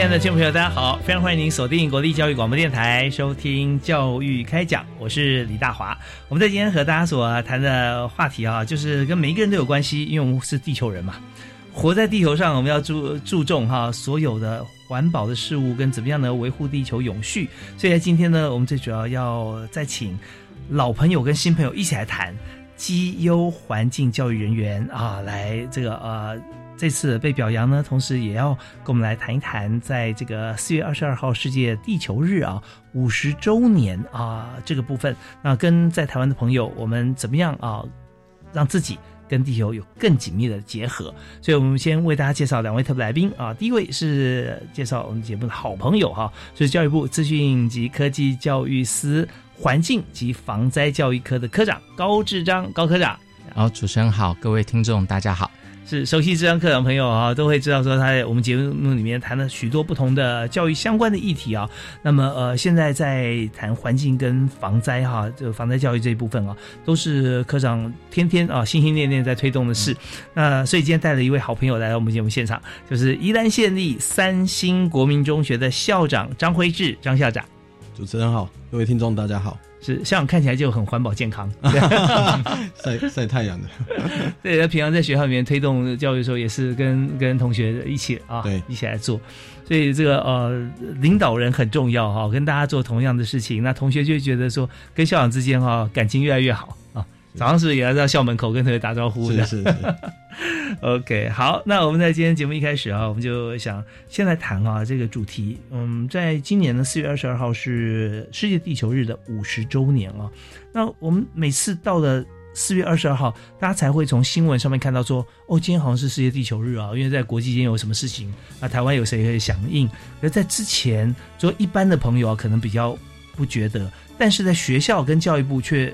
亲爱的听众朋友，大家好！非常欢迎您锁定国立教育广播电台，收听《教育开讲》，我是李大华。我们在今天和大家所谈的话题啊，就是跟每一个人都有关系，因为我们是地球人嘛，活在地球上，我们要注注重哈所有的环保的事物跟怎么样呢维护地球永续。所以在今天呢，我们最主要要再请老朋友跟新朋友一起来谈绩优环境教育人员啊，来这个呃。这次被表扬呢，同时也要跟我们来谈一谈，在这个四月二十二号世界地球日啊五十周年啊这个部分，那跟在台湾的朋友，我们怎么样啊，让自己跟地球有更紧密的结合？所以我们先为大家介绍两位特别来宾啊，第一位是介绍我们节目的好朋友哈，是教育部资讯及科技教育司环境及防灾教育科的科长高志章高科长。好，主持人好，各位听众大家好。是熟悉这堂课的朋友啊，都会知道说他在我们节目里面谈了许多不同的教育相关的议题啊。那么呃，现在在谈环境跟防灾哈，这个防灾教育这一部分啊，都是科长天天啊心心念念在推动的事。那所以今天带了一位好朋友来到我们节目现场，就是宜兰县立三星国民中学的校长张辉志张校长。主持人好，各位听众大家好。是校长看起来就很环保健康，晒晒太阳的。对，他平常在学校里面推动教育的时候，也是跟跟同学一起啊，对，一起来做。所以这个呃，领导人很重要哈，跟大家做同样的事情，那同学就觉得说，跟校长之间哈感情越来越好啊。早上是也要在校门口跟同学打招呼？是是是。OK，好，那我们在今天节目一开始啊，我们就想先来谈啊这个主题。嗯，在今年的四月二十二号是世界地球日的五十周年啊。那我们每次到了四月二十二号，大家才会从新闻上面看到说，哦，今天好像是世界地球日啊，因为在国际间有什么事情啊，台湾有谁可以响应？而在之前，就一般的朋友啊，可能比较不觉得，但是在学校跟教育部却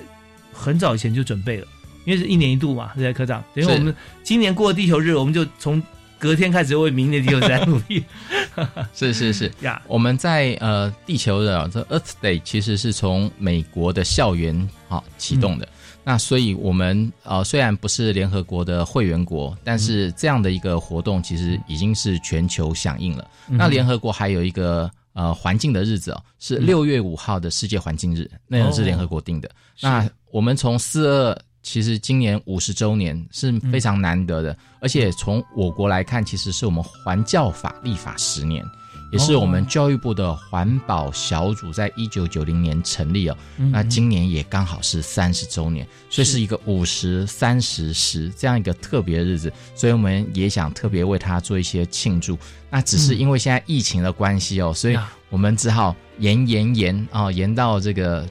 很早以前就准备了。因为是一年一度嘛，对科长。等于我们今年过地球日，我们就从隔天开始为明年地球在努力。是是是呀，我们在呃地球的这 Earth Day 其实是从美国的校园好启动的。那所以我们呃虽然不是联合国的会员国，但是这样的一个活动其实已经是全球响应了。那联合国还有一个呃环境的日子哦，是六月五号的世界环境日，那个是联合国定的。那我们从四二。其实今年五十周年是非常难得的，而且从我国来看，其实是我们环教法立法十年，也是我们教育部的环保小组在一九九零年成立哦。那今年也刚好是三十周年，所以是一个五十三十十这样一个特别的日子，所以我们也想特别为它做一些庆祝。那只是因为现在疫情的关系哦，所以我们只好延延延啊，延到这个。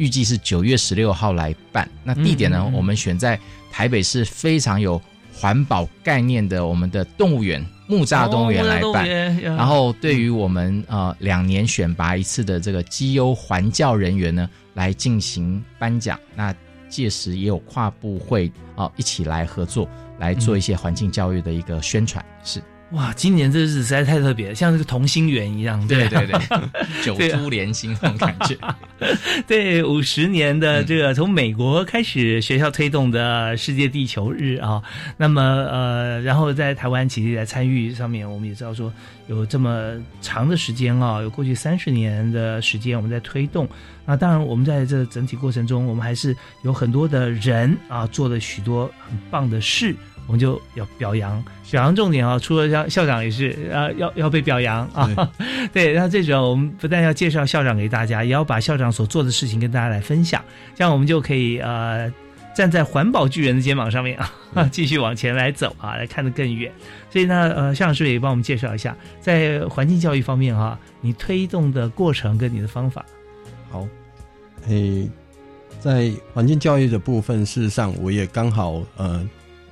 预计是九月十六号来办，那地点呢？我们选在台北市非常有环保概念的我们的动物园木栅动物园来办。然后对于我们呃两年选拔一次的这个绩优环教人员呢，来进行颁奖。那届时也有跨部会啊一起来合作，来做一些环境教育的一个宣传。是。哇，今年这日子实在太特别，像这个同心圆一样，对对对，九珠连心那种感觉。对，五十年的这个从美国开始学校推动的世界地球日啊，那么呃，然后在台湾其实来参与上面，我们也知道说有这么长的时间啊，有过去三十年的时间我们在推动。那当然，我们在这整体过程中，我们还是有很多的人啊，做了许多很棒的事。我们就要表扬，表扬重点啊，除了校校长也是啊要要被表扬啊，对，然后最主要我们不但要介绍校长给大家，也要把校长所做的事情跟大家来分享，这样我们就可以呃站在环保巨人的肩膀上面啊，继续往前来走啊，来看得更远。所以呢，呃，校长是不是也帮我们介绍一下，在环境教育方面哈，你推动的过程跟你的方法？好，诶，在环境教育的部分，事实上我也刚好呃。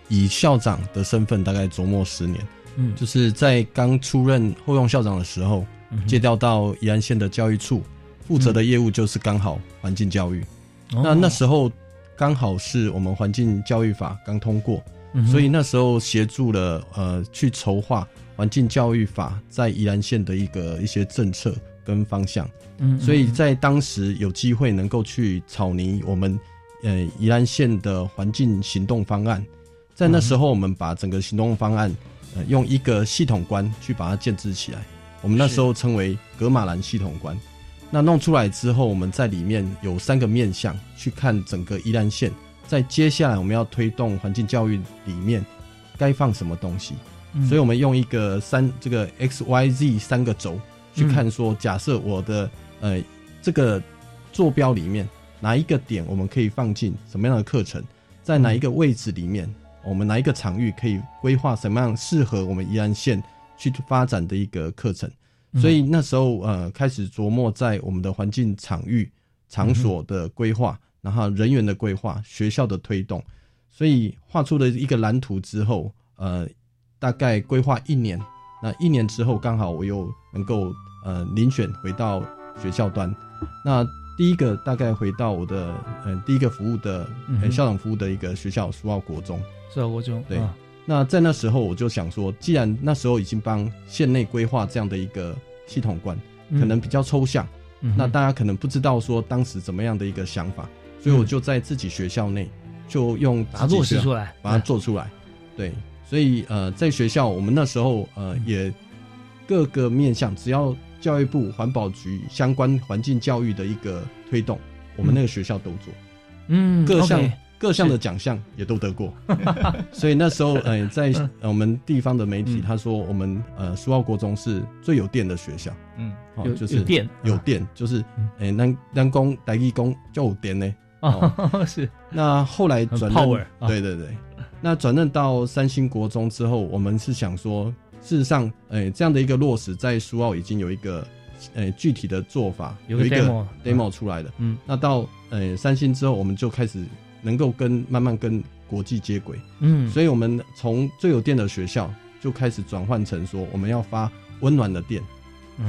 以校长的身份，大概琢磨十年，嗯，就是在刚出任后用校长的时候，借调到宜安县的教育处，负责的业务就是刚好环境教育。那那时候刚好是我们环境教育法刚通过，所以那时候协助了呃去筹划环境教育法在宜兰县的一个一些政策跟方向。嗯，所以在当时有机会能够去草拟我们呃宜兰县的环境行动方案。在那时候，我们把整个行动方案，呃，用一个系统观去把它建制起来。我们那时候称为格马兰系统观。那弄出来之后，我们在里面有三个面向去看整个宜兰县。在接下来我们要推动环境教育里面，该放什么东西？所以我们用一个三这个 X Y Z 三个轴去看，说假设我的呃这个坐标里面哪一个点我们可以放进什么样的课程，在哪一个位置里面。我们哪一个场域可以规划什么样适合我们宜安县去发展的一个课程？所以那时候呃开始琢磨在我们的环境场域场所的规划，然后人员的规划、学校的推动，所以画出了一个蓝图之后，呃，大概规划一年。那一年之后，刚好我又能够呃遴选回到学校端。那第一个大概回到我的嗯第一个服务的校长服务的一个学校苏澳国中。苏澳国中对。那在那时候，我就想说，既然那时候已经帮县内规划这样的一个系统观，可能比较抽象，那大家可能不知道说当时怎么样的一个想法，所以我就在自己学校内就用把它落实出来，把它做出来。对，所以呃，在学校我们那时候呃也各个面向，只要教育部环保局相关环境教育的一个推动，我们那个学校都做。嗯，各项。各项的奖项也都得过，所以那时候，呃，在我们地方的媒体，他说我们呃苏澳国中是最有电的学校，嗯，有就是电。有电，就是诶南南工大义工就有电呢，哦，是。那后来转任，对对对，那转任到三星国中之后，我们是想说，事实上，诶这样的一个落实，在苏澳已经有一个诶具体的做法，有一个 demo 出来的，嗯，那到诶三星之后，我们就开始。能够跟慢慢跟国际接轨，嗯，所以我们从最有电的学校就开始转换成说，我们要发温暖的电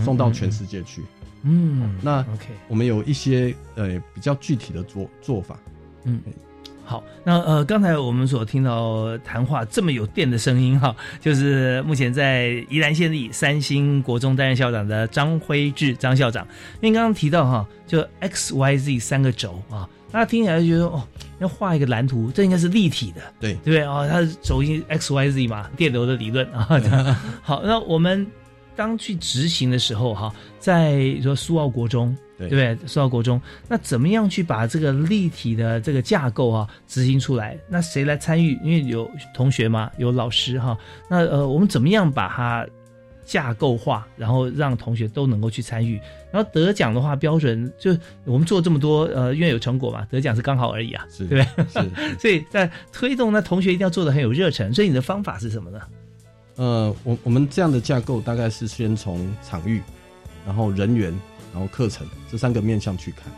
送到全世界去，嗯，那 OK，我们有一些呃比较具体的做做法，嗯，好，那呃刚才我们所听到谈话这么有电的声音哈，就是目前在宜兰县立三星国中担任校长的张辉志张校长，因为刚刚提到哈，就 X Y Z 三个轴啊。那听起来就觉得哦，要画一个蓝图，这应该是立体的，对对不对哦，它是轴心 X Y Z 嘛，电流的理论啊。好，那我们当去执行的时候哈，在说苏澳国中，对不对？苏澳国中，那怎么样去把这个立体的这个架构啊执行出来？那谁来参与？因为有同学嘛，有老师哈。那呃，我们怎么样把它？架构化，然后让同学都能够去参与，然后得奖的话标准就我们做这么多，呃，因为有成果嘛，得奖是刚好而已啊，对不对？是，所以在推动那同学一定要做的很有热忱，所以你的方法是什么呢？呃，我我们这样的架构大概是先从场域，然后人员，然后课程这三个面向去看，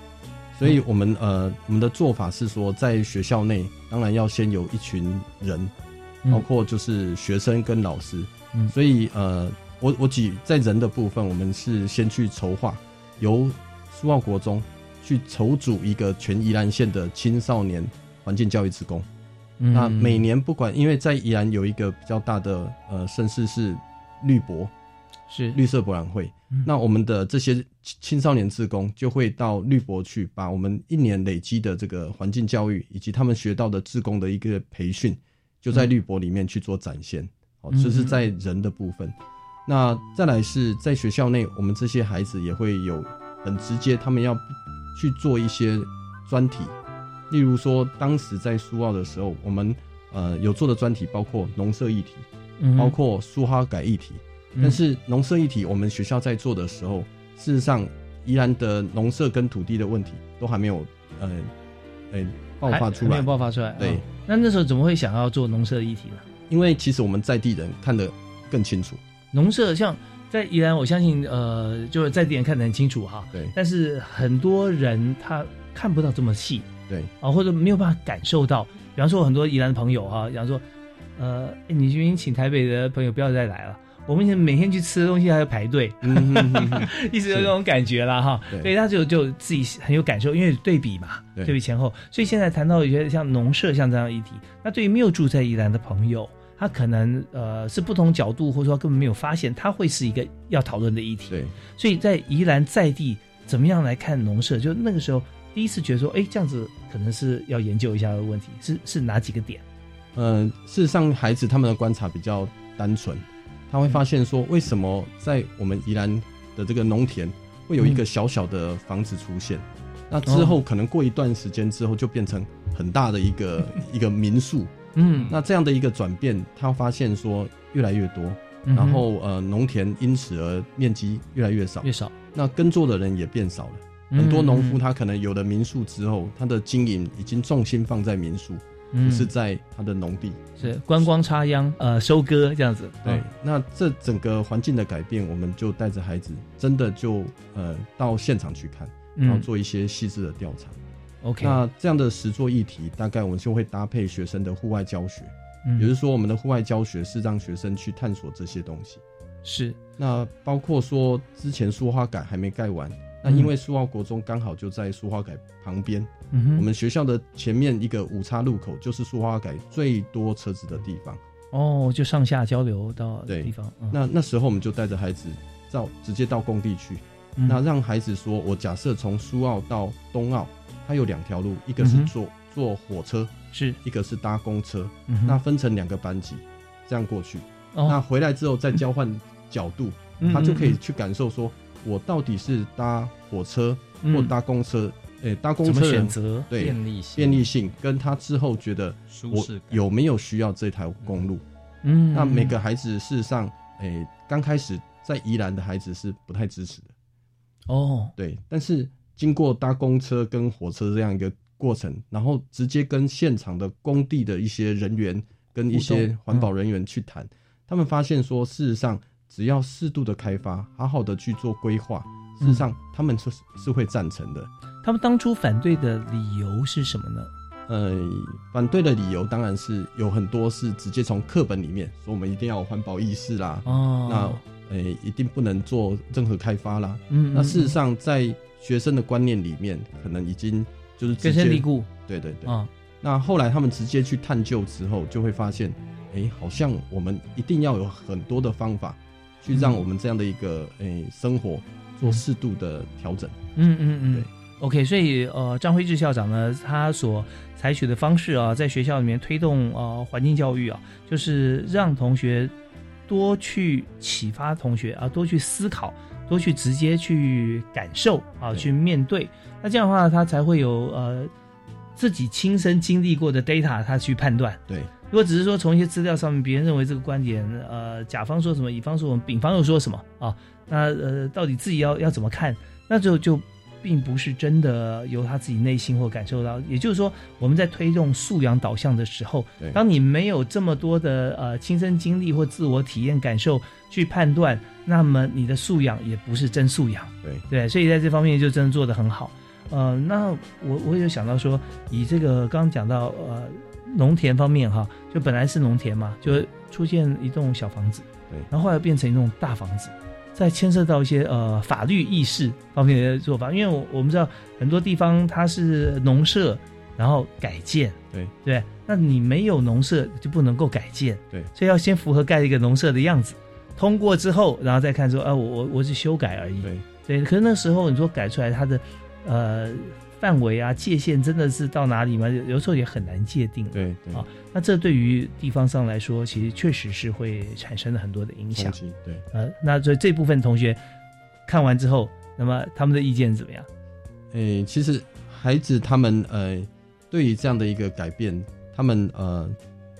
所以我们呃我们的做法是说，在学校内当然要先有一群人，包括就是学生跟老师，所以呃。我我举在人的部分，我们是先去筹划，由苏澳国中去筹组一个全宜兰县的青少年环境教育职工。那每年不管，因为在宜兰有一个比较大的呃盛事是绿博，是绿色博览会。那我们的这些青少年志工就会到绿博去，把我们一年累积的这个环境教育以及他们学到的志工的一个培训，就在绿博里面去做展现。哦，这是在人的部分。那再来是在学校内，我们这些孩子也会有很直接，他们要去做一些专题，例如说，当时在苏澳的时候，我们呃有做的专题包括农舍议题，包括苏哈改议题。但是农舍议题，我们学校在做的时候，事实上宜兰的农舍跟土地的问题都还没有呃呃爆发出来，没有爆发出来。对，那那时候怎么会想要做农舍议题呢？因为其实我们在地人看得更清楚，农舍像在宜兰，我相信呃就是在地人看得很清楚哈。对，但是很多人他看不到这么细。对啊，或者没有办法感受到，比方说很多宜兰的朋友哈，比方说，呃，你明明请台北的朋友不要再来了，我们每天去吃的东西还要排队，一直有这种感觉啦哈。所以他就就自己很有感受，因为对比嘛，对比前后。所以现在谈到一些像农舍像这样议题，那对于没有住在宜兰的朋友，他可能呃是不同角度，或者说根本没有发现，他会是一个要讨论的议题。对，所以在宜兰在地怎么样来看农舍，就那个时候。第一次觉得说，哎，这样子可能是要研究一下的问题，是是哪几个点？嗯，事实上，孩子他们的观察比较单纯，他会发现说，为什么在我们宜兰的这个农田会有一个小小的房子出现？那之后可能过一段时间之后，就变成很大的一个一个民宿。嗯，那这样的一个转变，他发现说越来越多，然后呃，农田因此而面积越来越少，越少，那耕作的人也变少了。很多农夫他可能有了民宿之后，他的经营已经重心放在民宿，不是在他的农地，是观光插秧呃收割这样子。对，那这整个环境的改变，我们就带着孩子真的就呃到现场去看，然后做一些细致的调查。OK，那这样的实作议题，大概我们就会搭配学生的户外教学，也就是说我们的户外教学是让学生去探索这些东西。是，那包括说之前书花改还没盖完。那因为苏澳国中刚好就在苏花改旁边，我们学校的前面一个五叉路口就是苏花改最多车子的地方。哦，就上下交流到地方。那那时候我们就带着孩子到直接到工地去，那让孩子说：“我假设从苏澳到东澳，它有两条路，一个是坐坐火车，是一个是搭公车。那分成两个班级，这样过去。那回来之后再交换角度，他就可以去感受说。”我到底是搭火车或搭公车？诶，搭公车选择对便利性，便利性跟他之后觉得我有没有需要这条公路？嗯，那每个孩子事实上，诶，刚开始在宜兰的孩子是不太支持的。哦，对，但是经过搭公车跟火车这样一个过程，然后直接跟现场的工地的一些人员跟一些环保人员去谈，他们发现说，事实上。只要适度的开发，好好的去做规划，事实上他们是是会赞成的。他们当初反对的理由是什么呢？呃，反对的理由当然是有很多是直接从课本里面说我们一定要有环保意识啦。哦，那呃一定不能做任何开发啦。嗯，那事实上在学生的观念里面，可能已经就是根深蒂固。对对对。啊，那后来他们直接去探究之后，就会发现，哎，好像我们一定要有很多的方法。去让我们这样的一个诶生活做适度的调整。嗯嗯嗯，对。OK，所以呃，张辉志校长呢，他所采取的方式啊，在学校里面推动呃环境教育啊，就是让同学多去启发同学啊，多去思考，多去直接去感受啊，去面对。那这样的话，他才会有呃自己亲身经历过的 data，他去判断。对。如果只是说从一些资料上面，别人认为这个观点，呃，甲方说什么，乙方说什么，丙方又说什么啊？那呃，到底自己要要怎么看？那就就并不是真的由他自己内心或感受到。也就是说，我们在推动素养导向的时候，当你没有这么多的呃亲身经历或自我体验感受去判断，那么你的素养也不是真素养。对对，所以在这方面就真的做得很好。呃，那我我有想到说，以这个刚刚讲到呃。农田方面哈，就本来是农田嘛，就出现一栋小房子，对，然后后来变成一栋大房子，再牵涉到一些呃法律意识方面的做法，因为我我们知道很多地方它是农舍，然后改建，对。对，那你没有农舍就不能够改建，对，所以要先符合盖一个农舍的样子，通过之后，然后再看说，啊，我我我是修改而已，对。对，可是那时候你说改出来它的呃。范围啊，界限真的是到哪里吗？有时候也很难界定。对对啊，那这对于地方上来说，其实确实是会产生了很多的影响。对，呃，那所以这部分同学看完之后，那么他们的意见怎么样？诶，其实孩子他们呃，对于这样的一个改变，他们呃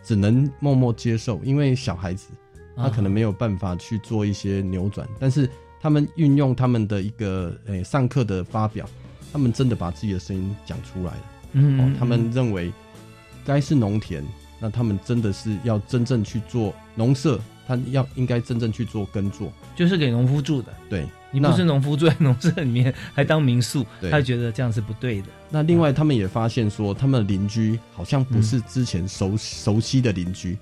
只能默默接受，因为小孩子他可能没有办法去做一些扭转，但是他们运用他们的一个诶上课的发表，他们真的把自己的声音讲出来了。嗯，他们认为该是农田，那他们真的是要真正去做农舍，他要应该真正去做耕作，就是给农夫住的。对。你不是农夫住在农舍里面，还当民宿，他觉得这样是不对的。那另外，他们也发现说，他们的邻居好像不是之前熟熟悉的邻居，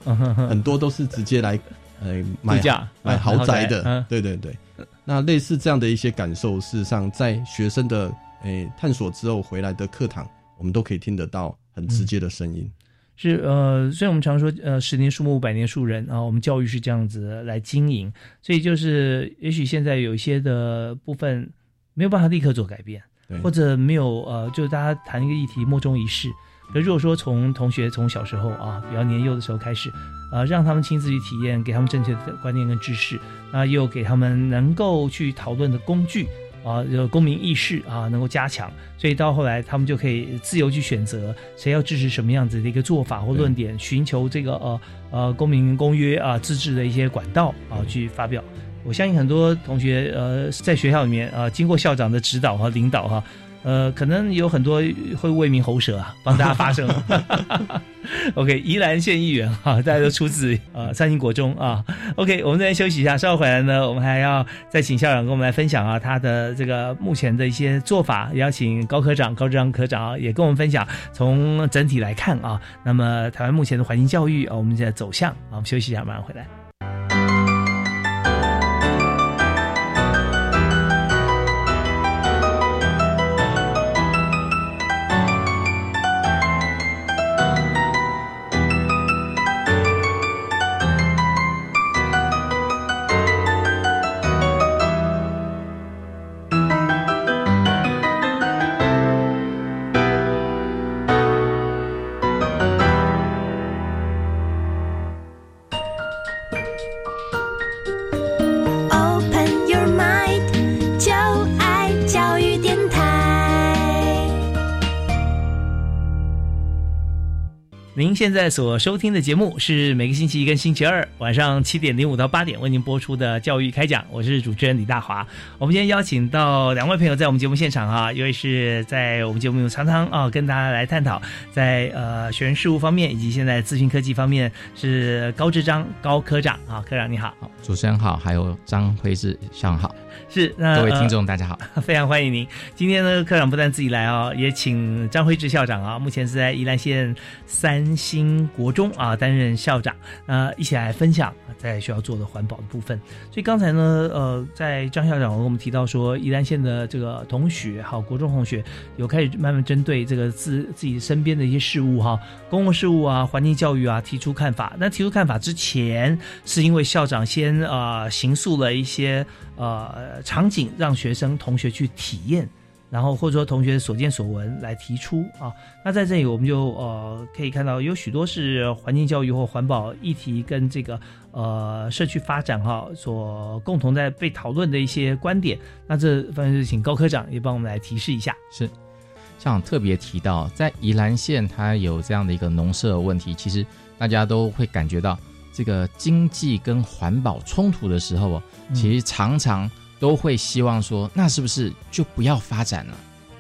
很多都是直接来呃买买豪宅的。对对对。那类似这样的一些感受，事实上在学生的诶探索之后回来的课堂，我们都可以听得到很直接的声音。是呃，虽然我们常说呃，十年树木，百年树人啊，我们教育是这样子来经营，所以就是也许现在有一些的部分没有办法立刻做改变，或者没有呃，就是大家谈一个议题莫衷一是。可如果说从同学从小时候啊，比较年幼的时候开始，呃，让他们亲自去体验，给他们正确的观念跟知识，那又给他们能够去讨论的工具。啊，有公民意识啊，能够加强，所以到后来他们就可以自由去选择谁要支持什么样子的一个做法或论点，寻求这个呃呃公民公约啊自治的一些管道啊去发表。我相信很多同学呃在学校里面啊，经过校长的指导和领导哈。呃，可能有很多会为民喉舌啊，帮大家发声。OK，宜兰县议员哈，大家都出自呃 三星国中啊。OK，我们这边休息一下，稍后回来呢，我们还要再请校长跟我们来分享啊，他的这个目前的一些做法，邀请高科长、高志章科长啊，也跟我们分享从整体来看啊，那么台湾目前的环境教育啊，我们现在走向啊，我们休息一下，马上回来。您现在所收听的节目是每个星期一跟星期二晚上七点零五到八点为您播出的教育开讲，我是主持人李大华。我们今天邀请到两位朋友在我们节目现场啊，一位是在我们节目常常啊跟大家来探讨在呃学生事务方面以及现在资讯科技方面是高志章高科长啊，科长你好，主持人好，还有张辉志校长好。是，各位听众大家好，非常欢迎您。今天呢，科长不但自己来哦，也请张辉志校长啊，目前是在宜兰县三星国中啊担任校长，呃，一起来分享在学校做的环保的部分。所以刚才呢，呃，在张校长跟我们提到说，宜兰县的这个同学，好国中同学，有开始慢慢针对这个自自己身边的一些事物哈，公共事务啊，环境教育啊，提出看法。那提出看法之前，是因为校长先啊行诉了一些。呃，场景让学生同学去体验，然后或者说同学所见所闻来提出啊。那在这里我们就呃可以看到有许多是环境教育或环保议题跟这个呃社区发展哈所共同在被讨论的一些观点。那这方面就请高科长也帮我们来提示一下。是，像特别提到在宜兰县它有这样的一个农舍问题，其实大家都会感觉到这个经济跟环保冲突的时候哦。其实常常都会希望说，那是不是就不要发展了？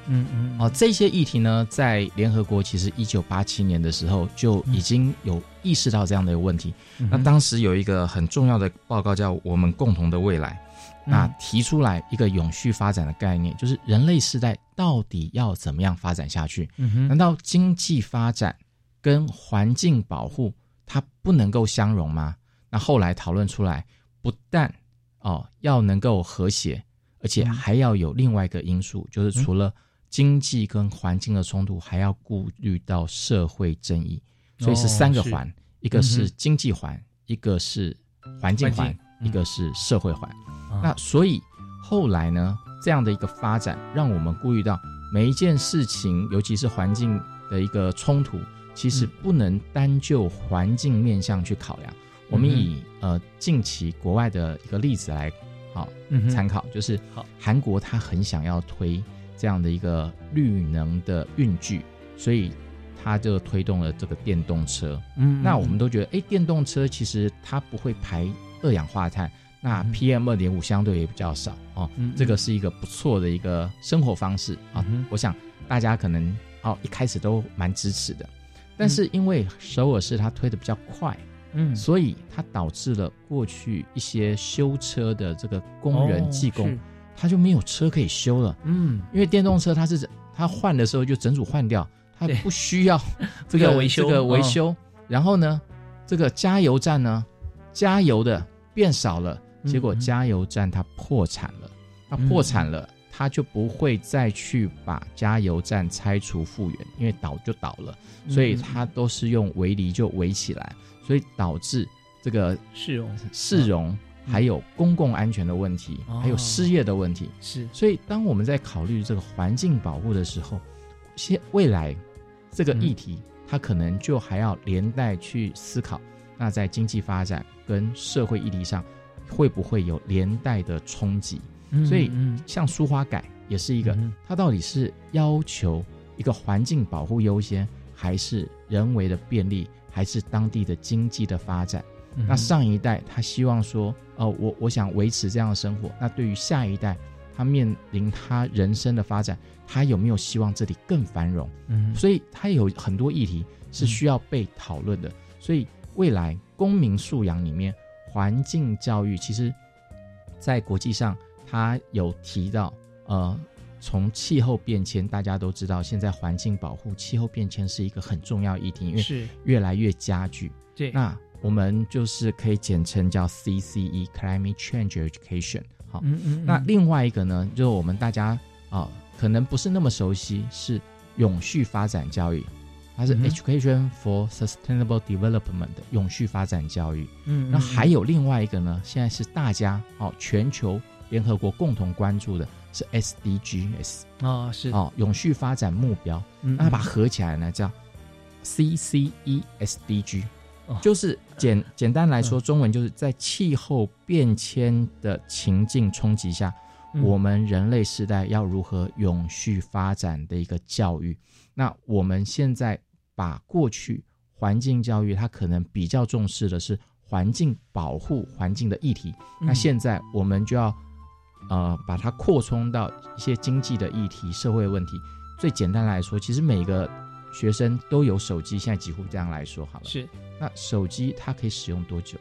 嗯嗯。哦，这些议题呢，在联合国其实一九八七年的时候就已经有意识到这样的一个问题。那当时有一个很重要的报告叫《我们共同的未来》，那提出来一个永续发展的概念，就是人类世代到底要怎么样发展下去？嗯难道经济发展跟环境保护它不能够相容吗？那后来讨论出来，不但哦，要能够和谐，而且还要有另外一个因素，就是除了经济跟环境的冲突，还要顾虑到社会正义，所以是三个环，一个是经济环，一个是环境环，一个是社会环。那所以后来呢，这样的一个发展，让我们顾虑到每一件事情，尤其是环境的一个冲突，其实不能单就环境面向去考量。我们以呃近期国外的一个例子来好嗯参考，就是韩国他很想要推这样的一个绿能的运具，所以它就推动了这个电动车。嗯，那我们都觉得，哎，电动车其实它不会排二氧化碳，那 PM 二点五相对也比较少哦。这个是一个不错的一个生活方式啊。我想大家可能哦一开始都蛮支持的，但是因为首尔市它推的比较快，嗯，所以它导致了过去一些修车的这个工人技工，他就没有车可以修了。嗯，因为电动车它是它换的时候就整组换掉。它不需要 这个维修，这个维修。然后呢，这个加油站呢，加油的变少了，结果加油站它破产了。它破产了，它就不会再去把加油站拆除复原，因为倒就倒了。所以他都是用围篱就围起来，所以导致这个市容、市容还有公共安全的问题，还有失业的问题。是。所以当我们在考虑这个环境保护的时候，现未来。这个议题，它可能就还要连带去思考，那在经济发展跟社会议题上，会不会有连带的冲击？所以，像书花改也是一个，嗯它到底是要求一个环境保护优先，还是人为的便利，还是当地的经济的发展？那上一代他希望说，呃，我我想维持这样的生活，那对于下一代，他面临他人生的发展。他有没有希望这里更繁荣？嗯，所以他有很多议题是需要被讨论的。所以未来公民素养里面，环境教育其实，在国际上，他有提到，呃，从气候变迁，大家都知道，现在环境保护、气候变迁是一个很重要议题，因为是越来越加剧。对，那我们就是可以简称叫 CCE（Climate Change Education）。好，嗯嗯。那另外一个呢，就是我们大家啊。可能不是那么熟悉，是永续发展教育，它是 Education for Sustainable Development 的永续发展教育。嗯，那还有另外一个呢，现在是大家哦，全球联合国共同关注的是 SDGs 啊，是哦，永续发展目标。那把它合起来呢，叫 CCESDG，就是简简单来说，中文就是在气候变迁的情境冲击下。我们人类时代要如何永续发展的一个教育？那我们现在把过去环境教育，它可能比较重视的是环境保护、环境的议题。那现在我们就要呃把它扩充到一些经济的议题、社会问题。最简单来说，其实每个学生都有手机，现在几乎这样来说好了。是。那手机它可以使用多久？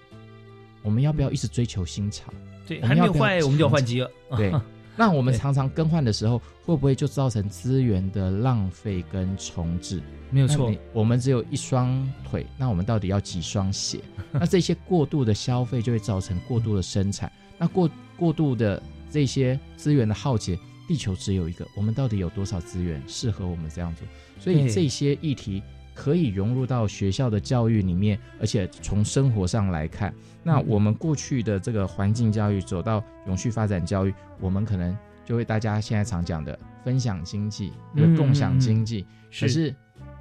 我们要不要一直追求新潮？对，还没有坏，我们就要换机了。对，那我们常常更换的时候，会不会就造成资源的浪费跟重置？没有错，我们只有一双腿，那我们到底要几双鞋？那这些过度的消费就会造成过度的生产，那过过度的这些资源的耗竭，地球只有一个，我们到底有多少资源适合我们这样做？所以这些议题。可以融入到学校的教育里面，而且从生活上来看，那我们过去的这个环境教育走到永续发展教育，我们可能就会大家现在常讲的分享经济、共享经济。可是，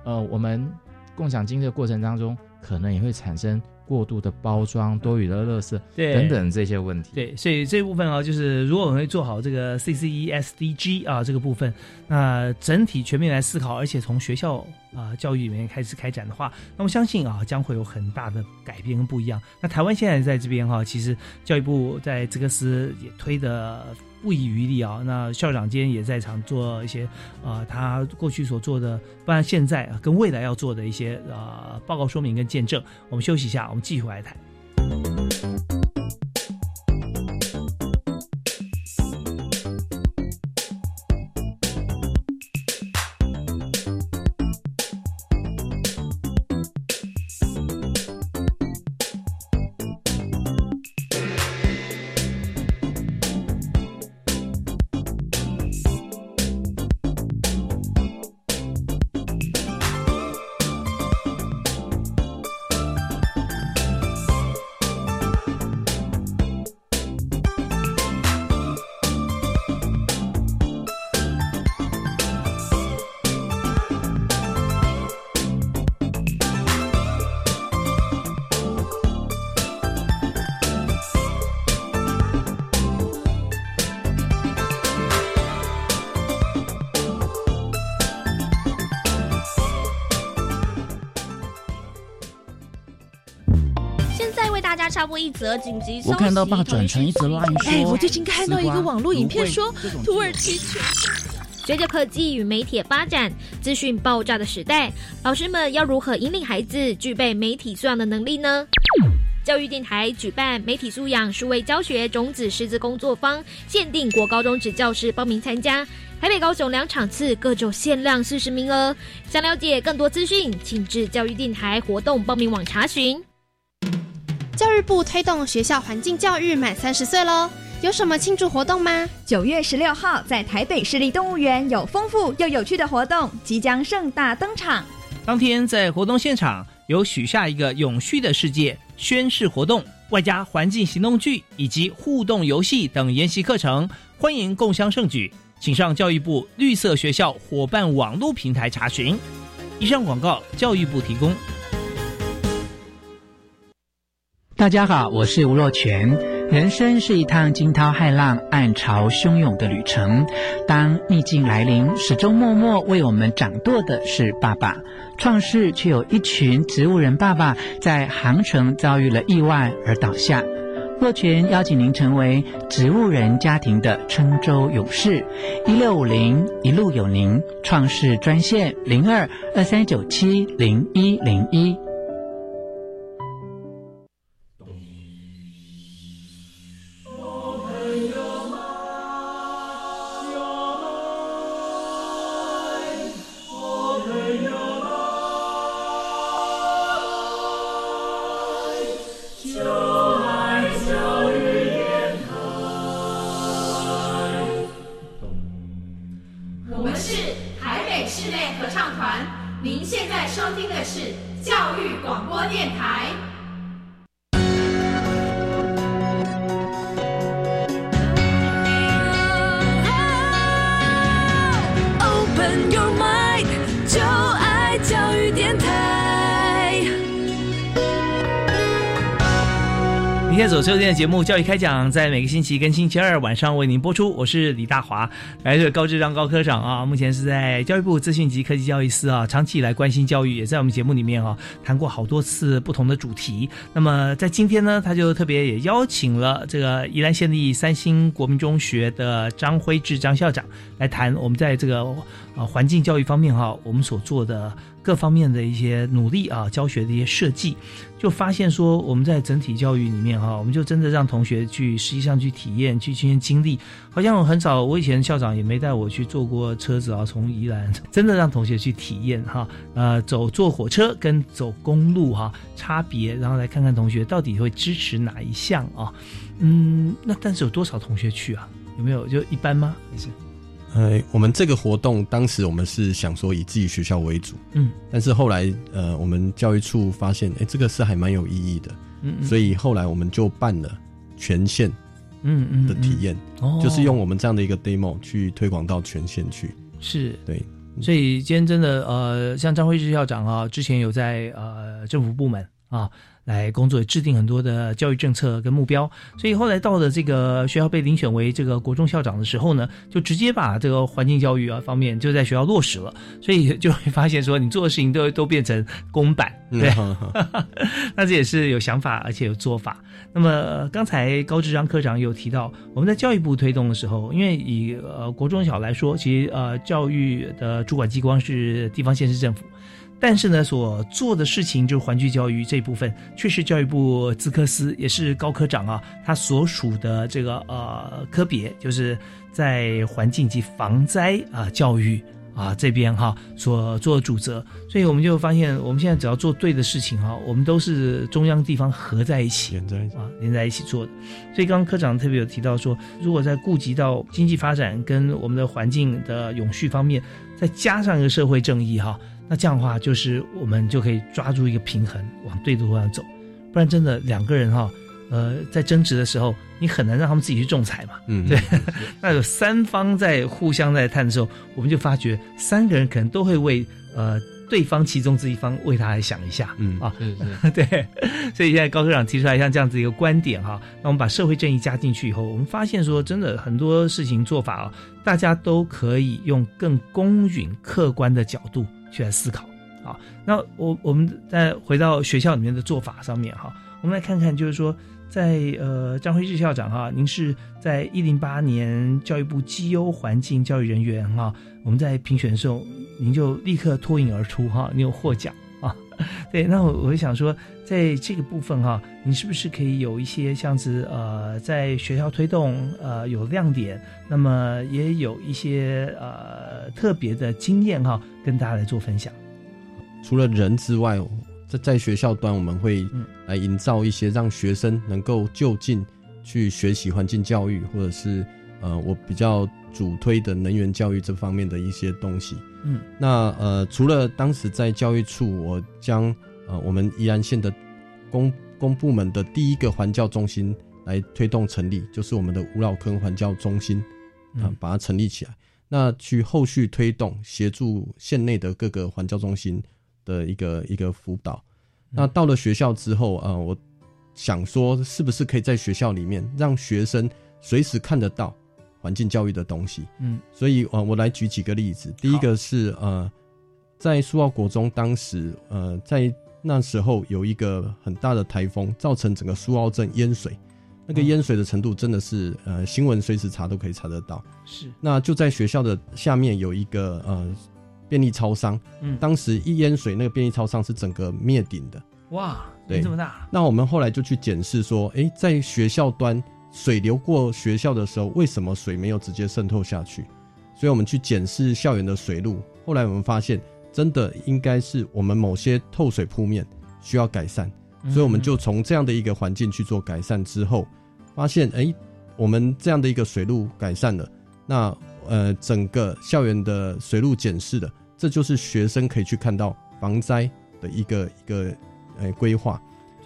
呃，我们共享经济的过程当中，可能也会产生。过度的包装、多余的垃圾等等这些问题。对，所以这部分啊，就是如果我们会做好这个 CCESDG 啊这个部分，那整体全面来思考，而且从学校啊教育里面开始开展的话，那我相信啊将会有很大的改变跟不一样。那台湾现在在这边哈，其实教育部在这个司也推的。不遗余力啊！那校长今天也在场做一些，呃，他过去所做的，不然现在跟未来要做的一些呃报告说明跟见证。我们休息一下，我们继续回来谈。播一则紧急消息。我看到爸转成一则烂说。哎，我最近看到一个网络影片，说土耳其。随着科技与媒体发展，资讯爆炸的时代，老师们要如何引领孩子具备媒体素养的能力呢？教育电台举办媒体素养数位教学种子师资工作坊，限定国高中职教师报名参加。台北、高雄两场次，各就限量四十名额。想了解更多资讯，请至教育电台活动报名网查询。教育部推动学校环境教育满三十岁喽。有什么庆祝活动吗？九月十六号，在台北市立动物园有丰富又有趣的活动即将盛大登场。当天在活动现场有许下一个永续的世界宣誓活动，外加环境行动剧以及互动游戏等研习课程，欢迎共襄盛举，请上教育部绿色学校伙伴网络平台查询。以上广告，教育部提供。大家好，我是吴若全。人生是一趟惊涛骇浪、暗潮汹涌的旅程。当逆境来临，始终默默为我们掌舵的是爸爸。创世却有一群植物人爸爸在航程遭遇了意外而倒下。若泉邀请您成为植物人家庭的郴州勇士。一六五零一路有您，创世专线零二二三九七零一零一。今天的节目《教育开讲》在每个星期跟星期二晚上为您播出。我是李大华，来自高智商高科长啊，目前是在教育部资讯及科技教育司啊，长期以来关心教育，也在我们节目里面哈谈过好多次不同的主题。那么在今天呢，他就特别也邀请了这个宜兰县立三星国民中学的张辉志张校长来谈我们在这个呃环境教育方面哈，我们所做的。各方面的一些努力啊，教学的一些设计，就发现说，我们在整体教育里面哈，我们就真的让同学去实际上去体验、去亲身经历。好像我很少，我以前校长也没带我去坐过车子啊，从宜兰 真的让同学去体验哈，呃，走坐火车跟走公路哈差别，然后来看看同学到底会支持哪一项啊？嗯，那但是有多少同学去啊？有没有就一般吗？还是？呃，我们这个活动当时我们是想说以自己学校为主，嗯，但是后来呃，我们教育处发现，哎，这个是还蛮有意义的，嗯，所以后来我们就办了全县，嗯嗯的体验，哦，就是用我们这样的一个 demo 去推广到全县去，是。对，所以今天真的呃，像张辉志校长啊，之前有在呃政府部门啊。来工作，制定很多的教育政策跟目标，所以后来到了这个学校被遴选为这个国中校长的时候呢，就直接把这个环境教育啊方面就在学校落实了，所以就会发现说，你做的事情都都变成公版，对，那这也是有想法而且有做法。那么刚才高志章科长有提到，我们在教育部推动的时候，因为以呃国中小来说，其实呃教育的主管机关是地方县市政府。但是呢，所做的事情就是环境教育这一部分，确实教育部资科司，也是高科长啊，他所属的这个呃科别，就是在环境及防灾啊教育啊这边哈所做主责。所以我们就发现，我们现在只要做对的事情哈，我们都是中央地方合在一起，连在啊连在一起做的。所以刚刚科长特别有提到说，如果在顾及到经济发展跟我们的环境的永续方面，再加上一个社会正义哈。那这样的话，就是我们就可以抓住一个平衡，往对的方向走。不然真的两个人哈，呃，在争执的时候，你很难让他们自己去仲裁嘛。嗯，对。那有三方在互相在探的时候，我们就发觉三个人可能都会为呃对方其中之一方为他来想一下。嗯啊，对。所以现在高科长提出来像这样子一个观点哈，那我们把社会正义加进去以后，我们发现说真的很多事情做法啊，大家都可以用更公允客观的角度。去来思考，啊，那我我们再回到学校里面的做法上面哈，我们来看看，就是说，在呃张辉志校长哈，您是在一零八年教育部绩优环境教育人员哈，我们在评选的时候，您就立刻脱颖而出哈，你有获奖。对，那我我想说，在这个部分哈，你是不是可以有一些像子呃，在学校推动呃有亮点，那么也有一些呃特别的经验哈，跟大家来做分享。除了人之外，在在学校端，我们会来营造一些让学生能够就近去学习环境教育，或者是呃，我比较主推的能源教育这方面的一些东西。嗯，那呃，除了当时在教育处，我将呃我们宜安县的公公部门的第一个环教中心来推动成立，就是我们的五老坑环教中心啊，把它成立起来。那去后续推动协助县内的各个环教中心的一个一个辅导。那到了学校之后啊，我想说，是不是可以在学校里面让学生随时看得到？环境教育的东西，嗯，所以呃，我来举几个例子。第一个是呃，在苏澳国中，当时呃，在那时候有一个很大的台风，造成整个苏澳镇淹水，那个淹水的程度真的是呃，新闻随时查都可以查得到。是，那就在学校的下面有一个呃便利超商，嗯，当时一淹水，那个便利超商是整个灭顶的。哇，对，这么大。那我们后来就去检视说，哎，在学校端。水流过学校的时候，为什么水没有直接渗透下去？所以我们去检视校园的水路。后来我们发现，真的应该是我们某些透水铺面需要改善。所以我们就从这样的一个环境去做改善之后，发现，哎，我们这样的一个水路改善了，那呃，整个校园的水路检视的，这就是学生可以去看到防灾的一个一个呃规划。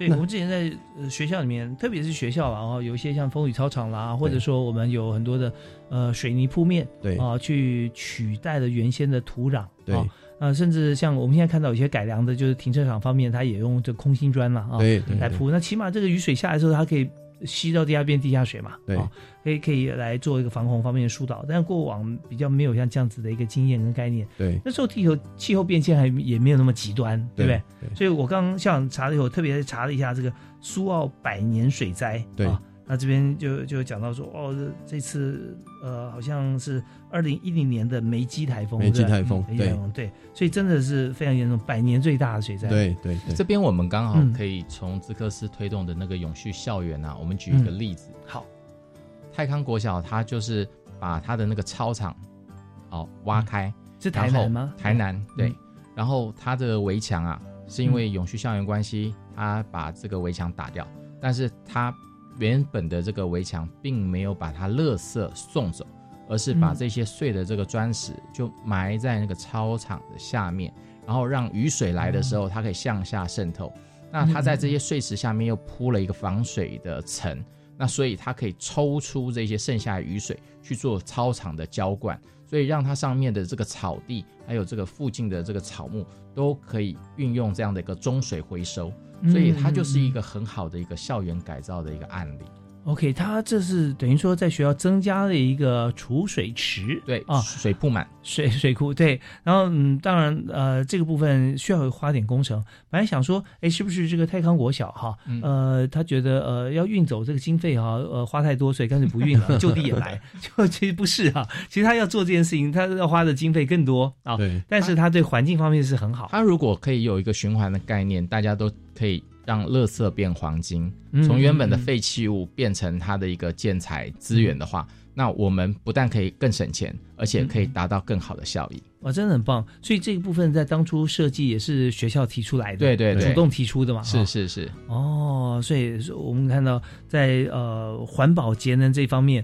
对，我们之前在学校里面，特别是学校然后有一些像风雨操场啦，或者说我们有很多的呃水泥铺面，对啊，去取代了原先的土壤，对啊，甚至像我们现在看到有些改良的，就是停车场方面，它也用这空心砖了啊，对来铺，那起码这个雨水下来之后，它可以。吸到地下变地下水嘛？对，可以可以来做一个防洪方面的疏导，但是过往比较没有像这样子的一个经验跟概念。对，那时候地球气候变迁还也没有那么极端，对不对？所以我刚刚像查了以后，特别查了一下这个苏澳百年水灾。对。那这边就就讲到说，哦，这次呃，好像是二零一零年的梅基台风，梅基台风，对对，所以真的是非常严重，百年最大的水灾。对对，这边我们刚好可以从资科斯推动的那个永续校园啊，我们举一个例子。好，泰康国小，它就是把它的那个操场，哦，挖开，是台南吗？台南，对。然后它的围墙啊，是因为永续校园关系，它把这个围墙打掉，但是它。原本的这个围墙并没有把它垃圾送走，而是把这些碎的这个砖石就埋在那个操场的下面，然后让雨水来的时候它可以向下渗透。那它在这些碎石下面又铺了一个防水的层，那所以它可以抽出这些剩下的雨水去做操场的浇灌，所以让它上面的这个草地还有这个附近的这个草木都可以运用这样的一个中水回收。所以它就是一个很好的一个校园改造的一个案例。OK，它这是等于说在学校增加了一个储水池，对啊，水铺满水水库，对。然后嗯，当然呃，这个部分需要花点工程。本来想说，哎，是不是这个泰康国小哈，呃，他觉得呃要运走这个经费哈，呃花太多，所以干脆不运了，就地也来。就其实不是哈，其实他要做这件事情，他要花的经费更多啊。对，但是他对环境方面是很好。他如果可以有一个循环的概念，大家都可以。让垃圾变黄金，从原本的废弃物变成它的一个建材资源的话，那我们不但可以更省钱，而且可以达到更好的效益。哇，真的很棒！所以这个部分在当初设计也是学校提出来的，对对，主动提出的嘛。是是是。哦，所以我们看到在呃环保节能这方面。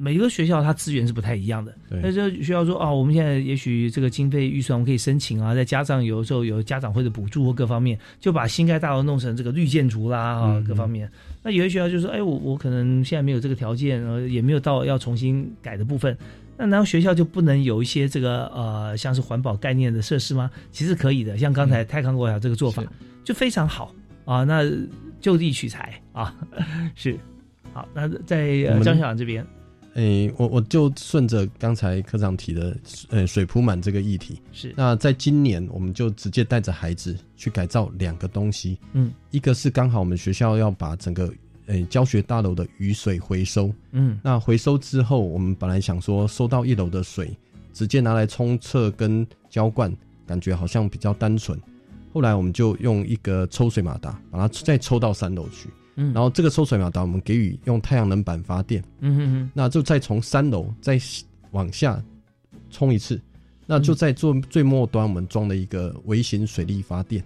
每一个学校它资源是不太一样的，那这学校说啊，我们现在也许这个经费预算我们可以申请啊，再加上有的时候有家长会的补助或各方面，就把新盖大楼弄成这个绿建筑啦啊，各方面。那有些学校就说，哎，我我可能现在没有这个条件，呃，也没有到要重新改的部分，那难道学校就不能有一些这个呃，像是环保概念的设施吗？其实可以的，像刚才泰康国小这个做法就非常好啊，那就地取材啊，是好。那在张校长这边。诶，我我就顺着刚才科长提的，呃，水铺满这个议题。是。那在今年，我们就直接带着孩子去改造两个东西。嗯。一个是刚好我们学校要把整个，诶，教学大楼的雨水回收。嗯。那回收之后，我们本来想说收到一楼的水，直接拿来冲厕跟浇灌，感觉好像比较单纯。后来我们就用一个抽水马达，把它再抽到三楼去。嗯，然后这个抽水马达我们给予用太阳能板发电，嗯哼哼，那就再从三楼再往下冲一次，那就在做最末端我们装了一个微型水力发电，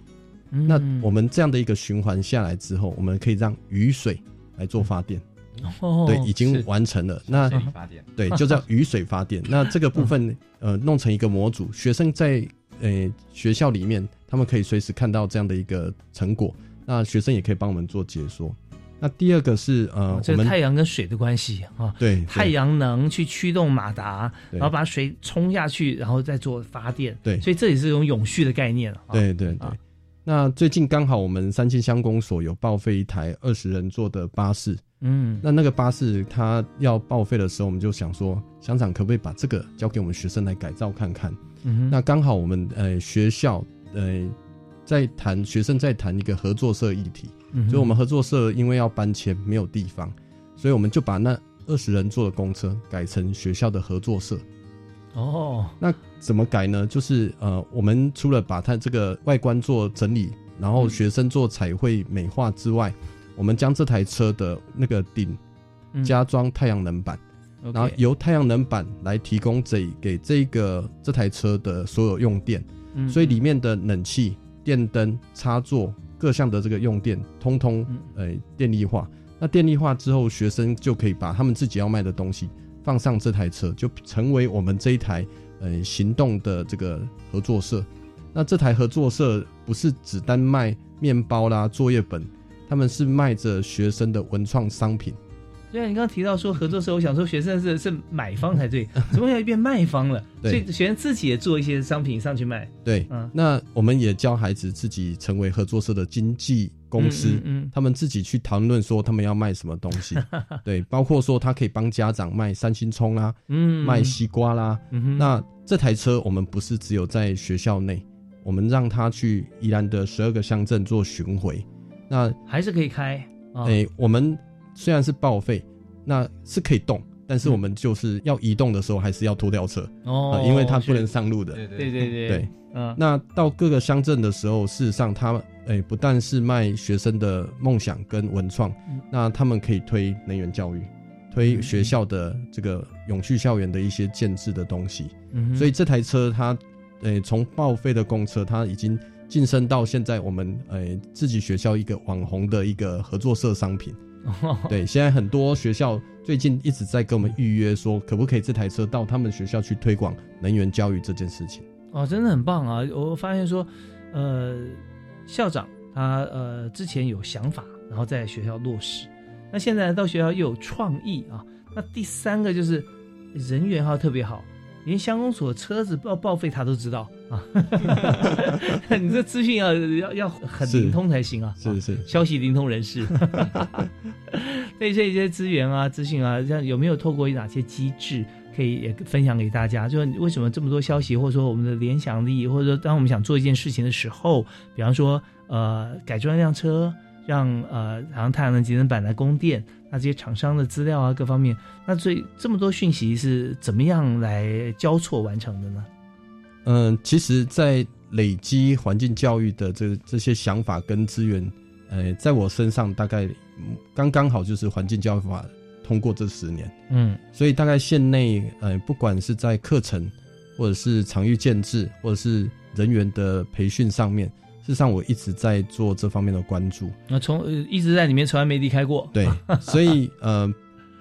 那我们这样的一个循环下来之后，我们可以让雨水来做发电，哦，对，已经完成了。那发电，对，就叫雨水发电。那这个部分 呃弄成一个模组，学生在呃学校里面，他们可以随时看到这样的一个成果，那学生也可以帮我们做解说。那第二个是呃，这个太阳跟水的关系啊，对，太阳能去驱动马达，然后把水冲下去，然后再做发电，对，所以这也是一种永续的概念对对对。那最近刚好我们三清乡公所有报废一台二十人座的巴士，嗯，那那个巴士它要报废的时候，我们就想说，乡长可不可以把这个交给我们学生来改造看看？嗯，那刚好我们呃学校呃在谈学生在谈一个合作社议题。所以，我们合作社因为要搬迁，没有地方，所以我们就把那二十人坐的公车改成学校的合作社。哦，那怎么改呢？就是呃，我们除了把它这个外观做整理，然后学生做彩绘美化之外，我们将这台车的那个顶加装太阳能板，然后由太阳能板来提供这给这个这台车的所有用电，所以里面的冷气、电灯、插座。各项的这个用电，通通呃电力化。那电力化之后，学生就可以把他们自己要卖的东西放上这台车，就成为我们这一台呃行动的这个合作社。那这台合作社不是只单卖面包啦、作业本，他们是卖着学生的文创商品。对啊，你刚刚提到说合作社，我想说学生是是买方才对，怎么又变卖方了？所以学生自己也做一些商品上去卖。对，嗯，那我们也教孩子自己成为合作社的经纪公司，嗯，他们自己去谈论说他们要卖什么东西。对，包括说他可以帮家长卖三星葱啦，嗯，卖西瓜啦。那这台车我们不是只有在学校内，我们让他去宜兰的十二个乡镇做巡回，那还是可以开。哎，我们。虽然是报废，那是可以动，但是我们就是要移动的时候，还是要拖吊车哦，因为它不能上路的。对对对对对，嗯。那到各个乡镇的时候，事实上，他诶不但是卖学生的梦想跟文创，那他们可以推能源教育，推学校的这个永续校园的一些建制的东西。嗯。所以这台车它，诶从报废的公车，它已经晋升到现在我们诶自己学校一个网红的一个合作社商品。对，现在很多学校最近一直在跟我们预约，说可不可以这台车到他们学校去推广能源教育这件事情。哦，真的很棒啊！我发现说，呃，校长他呃之前有想法，然后在学校落实，那现在到学校又有创意啊。那第三个就是人缘哈特别好。连乡公所车子报报废他都知道啊！你这资讯要要要很灵通才行啊！是是，消息灵通人士。对这些资源啊、资讯啊，像有没有透过哪些机制可以也分享给大家？就是为什么这么多消息，或者说我们的联想力，或者说当我们想做一件事情的时候，比方说呃改装一辆车。让呃，好像太阳能节能板来供电，那这些厂商的资料啊，各方面，那最这么多讯息是怎么样来交错完成的呢？嗯，其实，在累积环境教育的这这些想法跟资源，呃，在我身上大概刚刚好就是环境教育法通过这十年，嗯，所以大概县内呃，不管是在课程，或者是场域建制，或者是人员的培训上面。事实上，我一直在做这方面的关注。那从一直在里面从来没离开过。对，所以呃，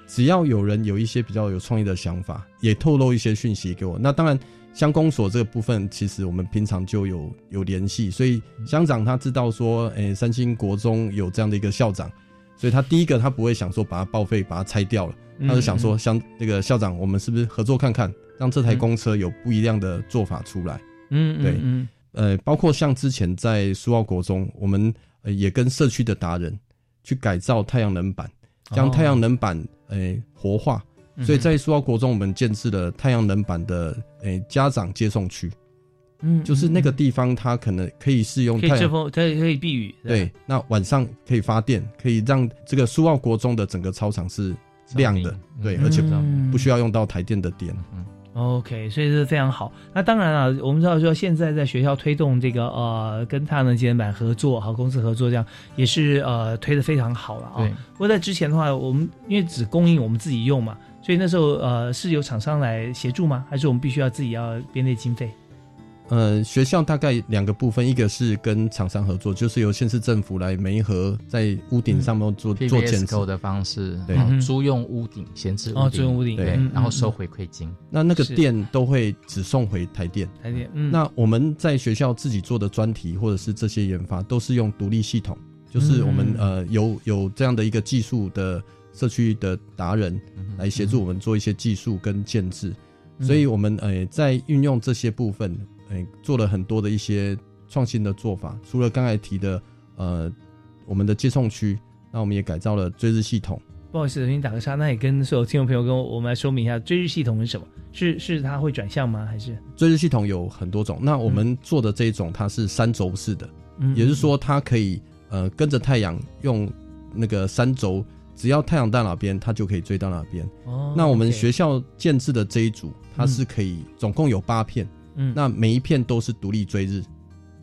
只要有人有一些比较有创意的想法，也透露一些讯息给我。那当然，乡公所这个部分，其实我们平常就有有联系。所以乡长他知道说，诶，三星国中有这样的一个校长，所以他第一个他不会想说把它报废、把它拆掉了，他就想说，乡那个校长，我们是不是合作看看，让这台公车有不一样的做法出来？嗯，对，嗯。呃，包括像之前在苏澳国中，我们也跟社区的达人去改造太阳能板，将太阳能板呃活化，所以在苏澳国中，我们建置了太阳能板的诶家长接送区。嗯，就是那个地方，它可能可以适用可以遮风，可以可以避雨。对，那晚上可以发电，可以让这个苏澳国中的整个操场是亮的，对，而且不需要用到台电的电。嗯，OK，所以是非常好。那当然了，我们知道说现在在学校推动这个呃跟太阳能节能板合作，和公司合作，这样也是呃推的非常好了啊。不过在之前的话，我们因为只供应我们自己用嘛，所以那时候呃是由厂商来协助吗？还是我们必须要自己要编列经费？呃，学校大概两个部分，一个是跟厂商合作，就是由县市政府来煤合在屋顶上面做做建设的方式，对，租用屋顶闲置哦，租用屋顶，对，然后收回馈金。那那个电都会只送回台电，台电。那我们在学校自己做的专题或者是这些研发，都是用独立系统，就是我们呃有有这样的一个技术的社区的达人来协助我们做一些技术跟建制，所以我们呃在运用这些部分。做了很多的一些创新的做法，除了刚才提的，呃，我们的接送区，那我们也改造了追日系统。不好意思，重新打个岔，那也跟所有听众朋友跟我们来说明一下，追日系统是什么？是是它会转向吗？还是追日系统有很多种？那我们做的这一种，它是三轴式的，也就是说，它可以呃跟着太阳用那个三轴，只要太阳到哪边，它就可以追到哪边。哦，那我们学校建制的这一组，它是可以总共有八片。嗯，那每一片都是独立追日，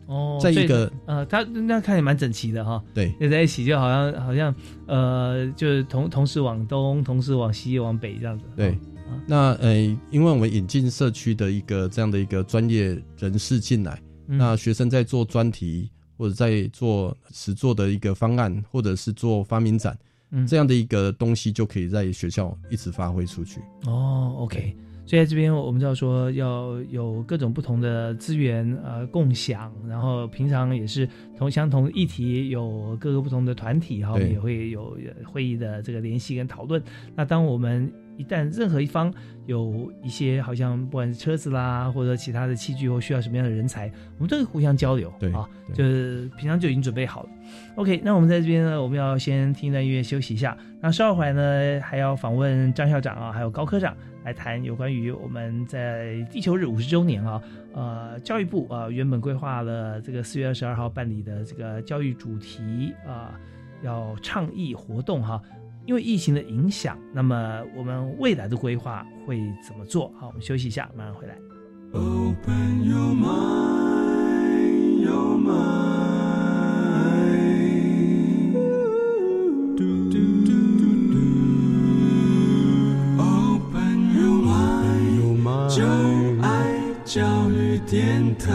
哦，在一个呃，它那看起来蛮整齐的哈，对，连在一起就好像好像呃，就是同同时往东，同时往西，往北这样子。对，那呃，因为我们引进社区的一个这样的一个专业人士进来，那学生在做专题或者在做实做的一个方案，或者是做发明展，这样的一个东西就可以在学校一直发挥出去。哦，OK。所以在这边，我们知道说要有各种不同的资源呃共享，然后平常也是同相同议题有各个不同的团体哈，我们也会有会议的这个联系跟讨论。那当我们一旦任何一方有一些好像不管是车子啦或者其他的器具或需要什么样的人才，我们都会互相交流，对啊，就是平常就已经准备好了。OK，那我们在这边呢，我们要先听一段音乐休息一下。那稍后回来呢，还要访问张校长啊，还有高科长。来谈有关于我们在地球日五十周年啊，呃，教育部啊原本规划了这个四月二十二号办理的这个教育主题啊，要倡议活动哈，因为疫情的影响，那么我们未来的规划会怎么做？好，我们休息一下，马上回来。Open your mind, your mind. 电台。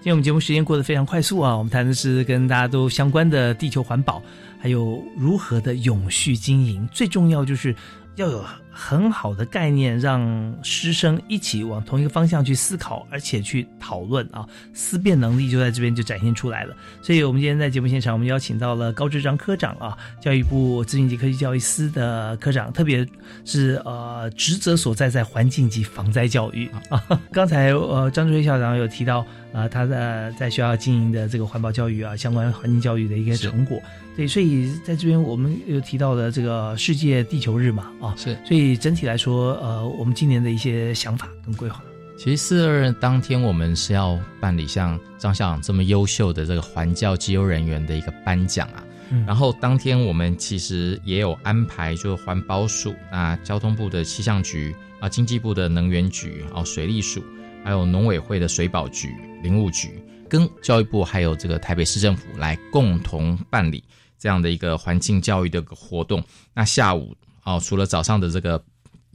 今天我们节目时间过得非常快速啊，我们谈的是跟大家都相关的地球环保，还有如何的永续经营，最重要就是要有。很好的概念，让师生一起往同一个方向去思考，而且去讨论啊，思辨能力就在这边就展现出来了。所以，我们今天在节目现场，我们邀请到了高志章科长啊，教育部资讯及科技教育司的科长，特别是呃职责所在在环境及防灾教育啊。刚才呃张志辉校长有提到啊，他的在学校经营的这个环保教育啊，相关环境教育的一个成果。对，所以在这边我们有提到的这个世界地球日嘛啊，是，所以。整体来说，呃，我们今年的一些想法跟规划，其实四二当天我们是要办理像张校长这么优秀的这个环教绩优人员的一个颁奖啊。然后当天我们其实也有安排，就是环保署、啊交通部的气象局啊、经济部的能源局、哦水利署，还有农委会的水保局、林务局，跟教育部还有这个台北市政府来共同办理这样的一个环境教育的活动。那下午。哦，除了早上的这个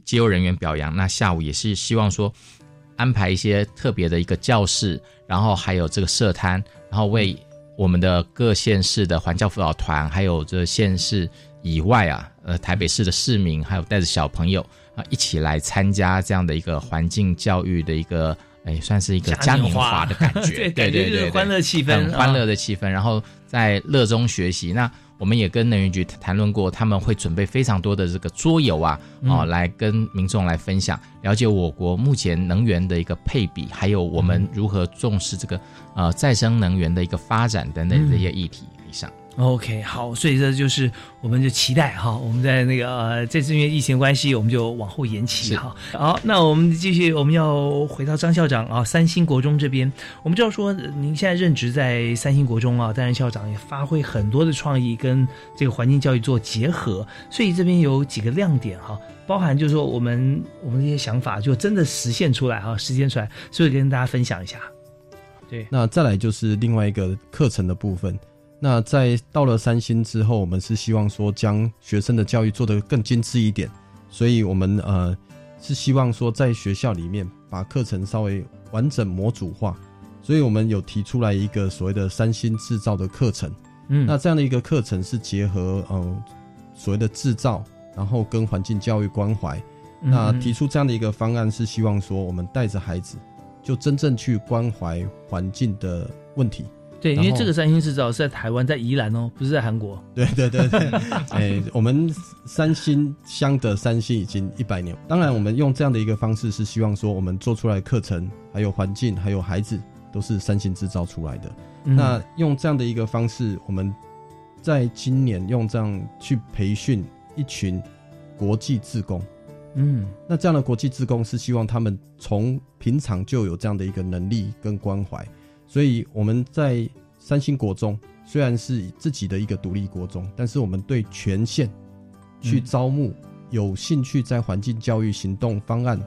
接优人员表扬，那下午也是希望说安排一些特别的一个教室，然后还有这个社摊，然后为我们的各县市的环教辅导团，还有这县市以外啊，呃，台北市的市民，还有带着小朋友啊，一起来参加这样的一个环境教育的一个，哎，算是一个嘉年华。的感觉，对 对对，欢乐气氛，很欢乐的气氛，然后在乐中学习那。我们也跟能源局谈论过，他们会准备非常多的这个桌游啊，啊，来跟民众来分享，了解我国目前能源的一个配比，还有我们如何重视这个呃再生能源的一个发展等等这些议题以上。OK，好，所以这就是我们就期待哈，我们在那个呃，这次因为疫情关系，我们就往后延期哈。好，那我们继续，我们要回到张校长啊，三星国中这边，我们知道说您现在任职在三星国中啊，担任校长也发挥很多的创意跟这个环境教育做结合，所以这边有几个亮点哈，包含就是说我们我们这些想法就真的实现出来哈，实现出来，所以跟大家分享一下。对，那再来就是另外一个课程的部分。那在到了三星之后，我们是希望说将学生的教育做得更精致一点，所以我们呃是希望说在学校里面把课程稍微完整模组化，所以我们有提出来一个所谓的三星制造的课程。嗯，那这样的一个课程是结合呃所谓的制造，然后跟环境教育关怀。那提出这样的一个方案是希望说我们带着孩子就真正去关怀环境的问题。对，因为这个三星制造是在台湾，在宜兰哦，不是在韩国。对对对对，哎，我们三星乡的三星已经一百年。当然，我们用这样的一个方式，是希望说我们做出来的课程，还有环境，还有孩子，都是三星制造出来的。那用这样的一个方式，我们在今年用这样去培训一群国际职工。嗯，那这样的国际职工是希望他们从平常就有这样的一个能力跟关怀。所以我们在三星国中虽然是自己的一个独立国中，但是我们对全县去招募有兴趣在环境教育行动方案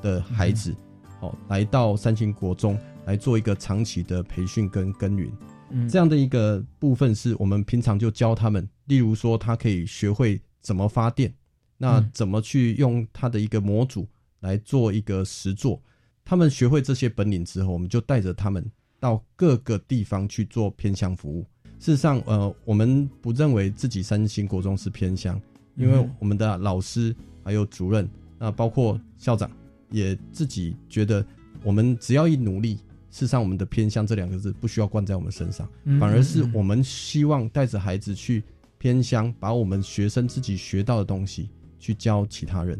的孩子，哦，来到三星国中来做一个长期的培训跟耕耘。嗯，这样的一个部分是我们平常就教他们，例如说他可以学会怎么发电，那怎么去用他的一个模组来做一个实作。他们学会这些本领之后，我们就带着他们。到各个地方去做偏乡服务。事实上，呃，我们不认为自己三星国中是偏乡，因为我们的老师还有主任，那包括校长，也自己觉得，我们只要一努力，事实上我们的偏乡这两个字不需要冠在我们身上，反而是我们希望带着孩子去偏乡，把我们学生自己学到的东西去教其他人。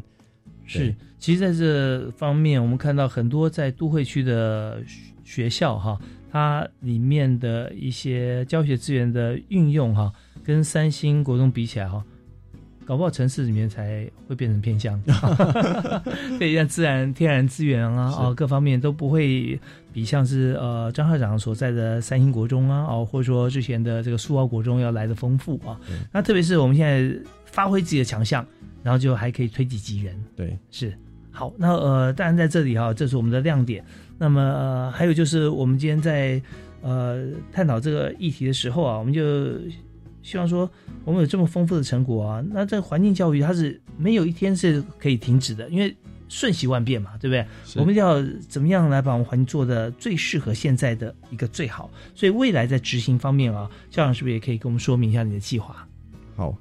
是，其实在这方面，我们看到很多在都会区的。学校哈，它里面的一些教学资源的运用哈，跟三星国中比起来哈，搞不好城市里面才会变成偏向。对，像自然天然资源啊，哦，各方面都不会比像是呃张校长所在的三星国中啊，哦，或者说之前的这个苏澳国中要来的丰富啊。那特别是我们现在发挥自己的强项，然后就还可以推己及人。对，是好。那呃，当然在这里哈，这是我们的亮点。那么呃，还有就是，我们今天在呃探讨这个议题的时候啊，我们就希望说，我们有这么丰富的成果啊，那这个环境教育它是没有一天是可以停止的，因为瞬息万变嘛，对不对？我们要怎么样来把我们环境做的最适合现在的一个最好？所以未来在执行方面啊，校长是不是也可以跟我们说明一下你的计划？好，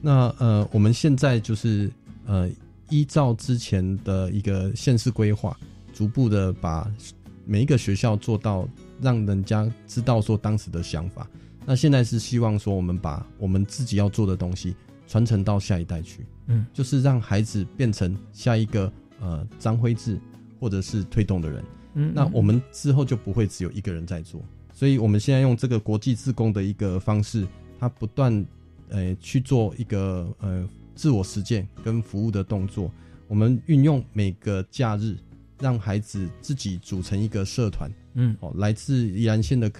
那呃，我们现在就是呃，依照之前的一个县市规划。逐步的把每一个学校做到让人家知道说当时的想法。那现在是希望说我们把我们自己要做的东西传承到下一代去，嗯，就是让孩子变成下一个呃张辉志或者是推动的人，嗯，那我们之后就不会只有一个人在做。所以我们现在用这个国际自工的一个方式，他不断呃去做一个呃自我实践跟服务的动作。我们运用每个假日。让孩子自己组成一个社团，嗯，哦，来自宜兰县的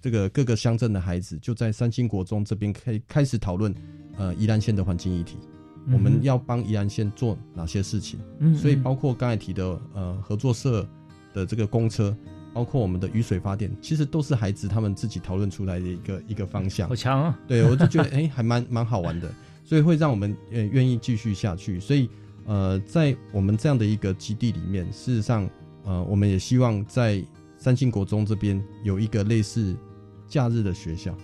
这个各个乡镇的孩子，就在三星国中这边开开始讨论，呃，宜兰县的环境议题，我们要帮宜兰县做哪些事情？嗯，所以包括刚才提的呃合作社的这个公车，包括我们的雨水发电，其实都是孩子他们自己讨论出来的一个一个方向。好强啊！对，我就觉得哎，还蛮蛮好玩的，所以会让我们呃愿意继续下去，所以。呃，在我们这样的一个基地里面，事实上，呃，我们也希望在三星国中这边有一个类似假日的学校。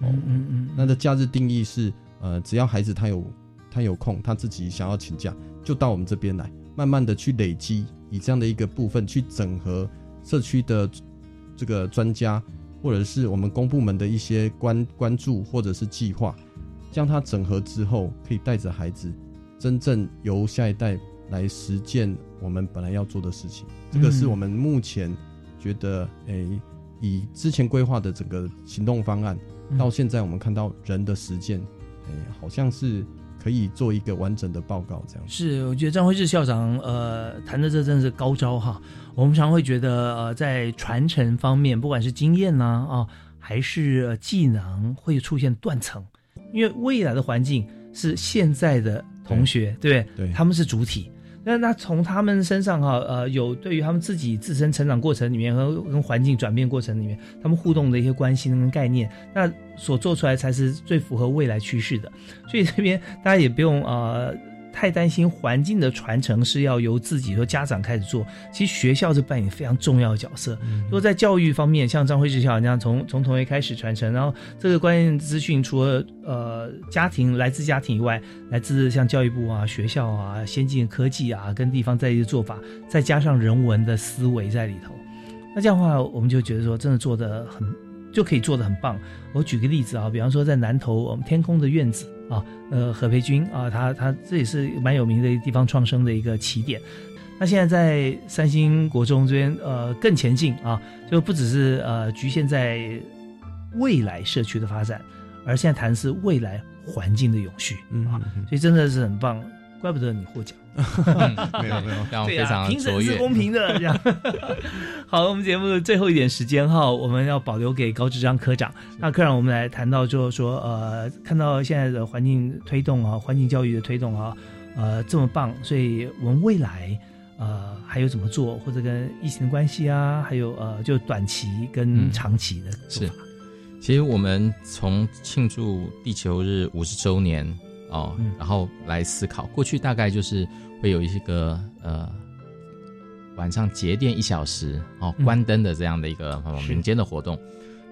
嗯嗯嗯。那的假日定义是，呃，只要孩子他有他有空，他自己想要请假，就到我们这边来，慢慢的去累积，以这样的一个部分去整合社区的这个专家，或者是我们公部门的一些关关注或者是计划，将它整合之后，可以带着孩子。真正由下一代来实践我们本来要做的事情，这个是我们目前觉得，诶，以之前规划的整个行动方案，到现在我们看到人的实践，哎，好像是可以做一个完整的报告这样。是，我觉得张辉志校长呃谈的这真是高招哈。我们常会觉得呃在传承方面，不管是经验呢啊，还是技能，会出现断层，因为未来的环境是现在的同学，对对？对，他们是主体。那那从他们身上哈，呃，有对于他们自己自身成长过程里面和跟环境转变过程里面，他们互动的一些关系跟概念，那所做出来才是最符合未来趋势的。所以这边大家也不用呃。太担心环境的传承是要由自己和家长开始做，其实学校是扮演非常重要的角色。如果在教育方面，像张辉志校长这样从从同学开始传承，然后这个关键资讯除了呃家庭来自家庭以外，来自像教育部啊、学校啊、先进科技啊，跟地方在地的做法，再加上人文的思维在里头，那这样的话，我们就觉得说真的做的很就可以做的很棒。我举个例子啊，比方说在南投我们天空的院子。啊，呃，何培军啊，他他这也是蛮有名的地方创生的一个起点。那现在在三星国中这边，呃，更前进啊，就不只是呃局限在未来社区的发展，而现在谈的是未来环境的永续啊，所以真的是很棒。怪不得你获奖，没 有没有，非常评审是公平的 这样。好，我们节目最后一点时间哈，我们要保留给高志章科长。那科长，我们来谈到就是说，呃，看到现在的环境推动啊，环境教育的推动啊，呃，这么棒，所以我们未来呃还有怎么做，或者跟疫情的关系啊，还有呃，就短期跟长期的是。其实我们从庆祝地球日五十周年。哦，然后来思考，过去大概就是会有一些个呃晚上节电一小时哦，关灯的这样的一个民间的活动。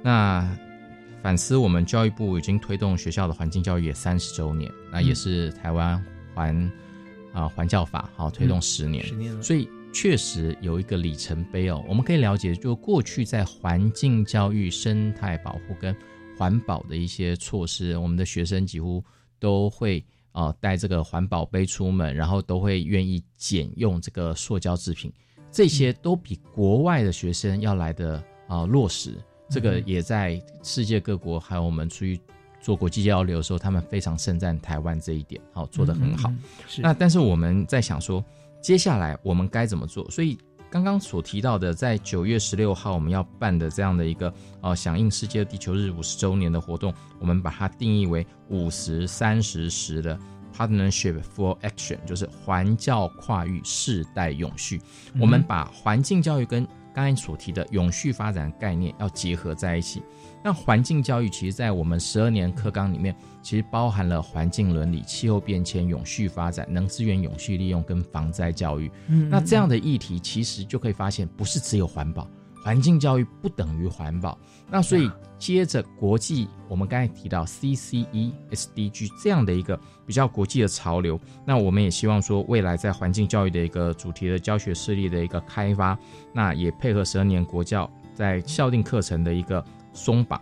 那反思我们教育部已经推动学校的环境教育也三十周年，那也是台湾环啊环教法好推动十年，十年了，所以确实有一个里程碑哦。我们可以了解，就过去在环境教育、生态保护跟环保的一些措施，我们的学生几乎。都会啊带这个环保杯出门，然后都会愿意减用这个塑胶制品，这些都比国外的学生要来的啊落实。这个也在世界各国，还有我们出去做国际交流的时候，他们非常盛赞台湾这一点，好做得很好。那但是我们在想说，接下来我们该怎么做？所以。刚刚所提到的，在九月十六号我们要办的这样的一个呃响应世界地球日五十周年的活动，我们把它定义为五十三十十的 Partnership for Action，就是环教跨域世代永续。我们把环境教育跟刚才所提的永续发展概念要结合在一起。那环境教育其实，在我们十二年课纲里面，其实包含了环境伦理、气候变迁、永续发展、能资源永续利用跟防灾教育。嗯，那这样的议题，其实就可以发现，不是只有环保，环境教育不等于环保。那所以，接着国际，我们刚才提到 CCE、SDG 这样的一个比较国际的潮流，那我们也希望说，未来在环境教育的一个主题的教学势力的一个开发，那也配合十二年国教在校定课程的一个。松绑，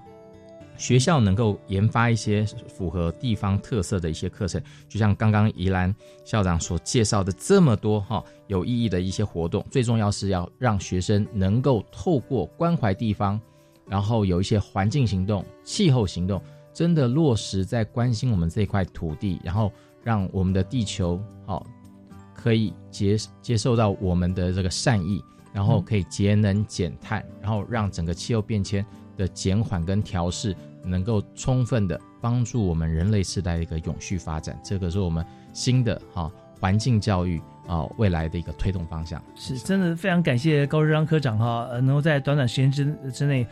学校能够研发一些符合地方特色的一些课程，就像刚刚宜兰校长所介绍的这么多哈有意义的一些活动。最重要是要让学生能够透过关怀地方，然后有一些环境行动、气候行动，真的落实在关心我们这块土地，然后让我们的地球好可以接接受到我们的这个善意，然后可以节能减碳，然后让整个气候变迁。的减缓跟调试，能够充分的帮助我们人类世代的一个永续发展，这个是我们新的哈环境教育啊未来的一个推动方向。是真的非常感谢高志章科长哈，呃，能够在短短时间之之内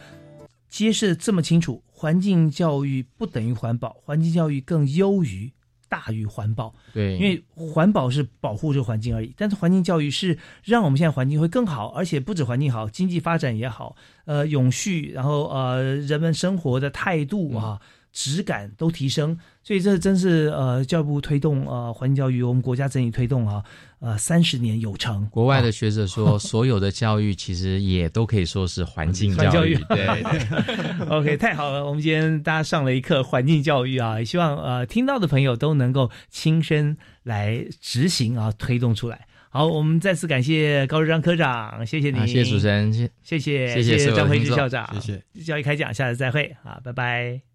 揭示这么清楚，环境教育不等于环保，环境教育更优于。大于环保，对，因为环保是保护这个环境而已，但是环境教育是让我们现在环境会更好，而且不止环境好，经济发展也好，呃，永续，然后呃，人们生活的态度啊。质感都提升，所以这真是呃教育部推动呃环境教育，我们国家整体推动啊，呃三十年有成。国外的学者说，所有的教育其实也都可以说是环境教育。对，OK，太好了，我们今天大家上了一课环境教育啊，也希望呃听到的朋友都能够亲身来执行啊，推动出来。好，我们再次感谢高志章科长，谢谢你，谢谢主持人，谢谢谢谢张辉志校长，谢谢教育开讲，下次再会，啊，拜拜。